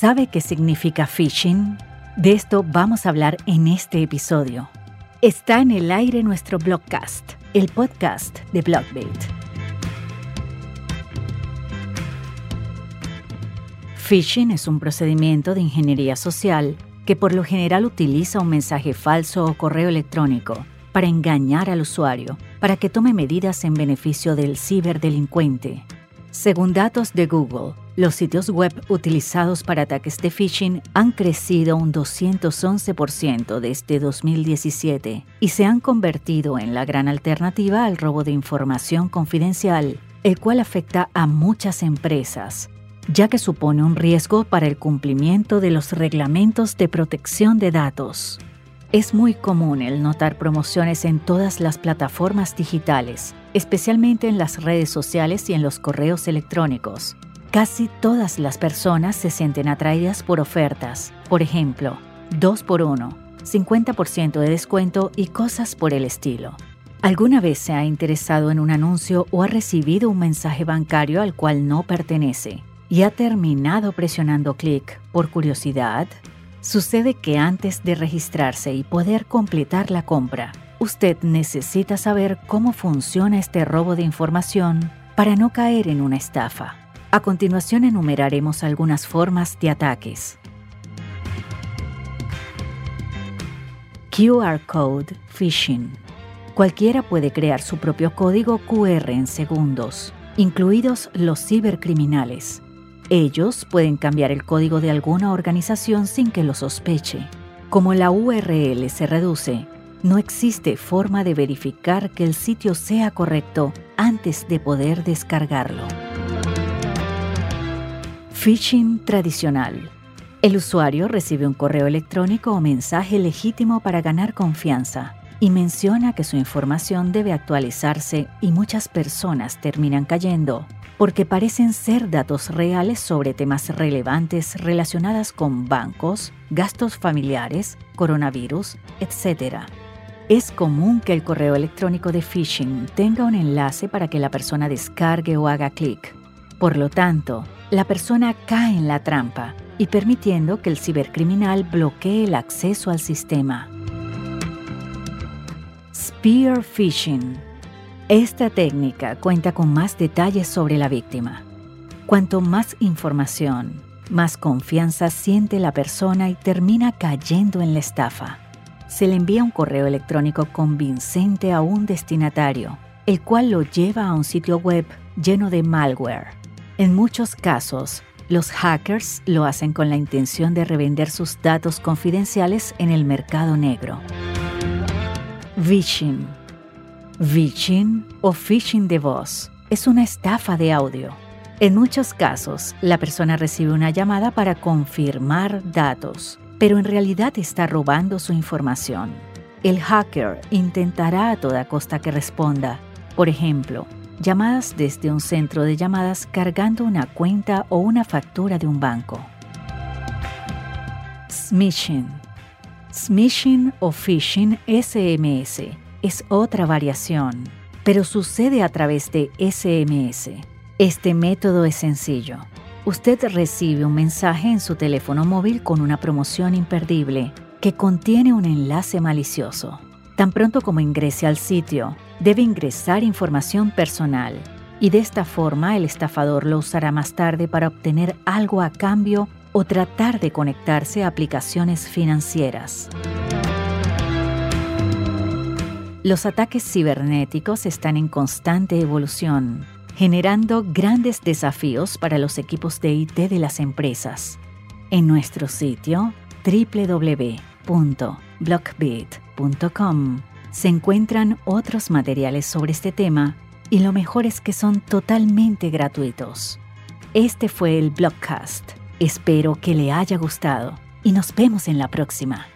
¿Sabe qué significa phishing? De esto vamos a hablar en este episodio. Está en el aire nuestro blogcast, el podcast de Blockbait. Phishing es un procedimiento de ingeniería social que por lo general utiliza un mensaje falso o correo electrónico para engañar al usuario, para que tome medidas en beneficio del ciberdelincuente. Según datos de Google, los sitios web utilizados para ataques de phishing han crecido un 211% desde 2017 y se han convertido en la gran alternativa al robo de información confidencial, el cual afecta a muchas empresas, ya que supone un riesgo para el cumplimiento de los reglamentos de protección de datos. Es muy común el notar promociones en todas las plataformas digitales, especialmente en las redes sociales y en los correos electrónicos. Casi todas las personas se sienten atraídas por ofertas, por ejemplo, 2 por 1, 50% de descuento y cosas por el estilo. ¿Alguna vez se ha interesado en un anuncio o ha recibido un mensaje bancario al cual no pertenece? y ha terminado presionando clic por curiosidad, sucede que antes de registrarse y poder completar la compra, usted necesita saber cómo funciona este robo de información para no caer en una estafa. A continuación enumeraremos algunas formas de ataques. QR Code Phishing. Cualquiera puede crear su propio código QR en segundos, incluidos los cibercriminales ellos pueden cambiar el código de alguna organización sin que lo sospeche. Como la URL se reduce, no existe forma de verificar que el sitio sea correcto antes de poder descargarlo. Phishing tradicional. El usuario recibe un correo electrónico o mensaje legítimo para ganar confianza y menciona que su información debe actualizarse y muchas personas terminan cayendo porque parecen ser datos reales sobre temas relevantes relacionados con bancos, gastos familiares, coronavirus, etc. Es común que el correo electrónico de phishing tenga un enlace para que la persona descargue o haga clic. Por lo tanto, la persona cae en la trampa y permitiendo que el cibercriminal bloquee el acceso al sistema. Spear Phishing esta técnica cuenta con más detalles sobre la víctima. Cuanto más información, más confianza siente la persona y termina cayendo en la estafa. Se le envía un correo electrónico convincente a un destinatario, el cual lo lleva a un sitio web lleno de malware. En muchos casos, los hackers lo hacen con la intención de revender sus datos confidenciales en el mercado negro. Vishing Phishing o phishing de voz es una estafa de audio. En muchos casos, la persona recibe una llamada para confirmar datos, pero en realidad está robando su información. El hacker intentará a toda costa que responda. Por ejemplo, llamadas desde un centro de llamadas cargando una cuenta o una factura de un banco. Smishing. Smishing o phishing SMS es otra variación, pero sucede a través de SMS. Este método es sencillo. Usted recibe un mensaje en su teléfono móvil con una promoción imperdible que contiene un enlace malicioso. Tan pronto como ingrese al sitio, debe ingresar información personal y de esta forma el estafador lo usará más tarde para obtener algo a cambio o tratar de conectarse a aplicaciones financieras. Los ataques cibernéticos están en constante evolución, generando grandes desafíos para los equipos de IT de las empresas. En nuestro sitio www.blockbit.com se encuentran otros materiales sobre este tema y lo mejor es que son totalmente gratuitos. Este fue el Blogcast. Espero que le haya gustado y nos vemos en la próxima.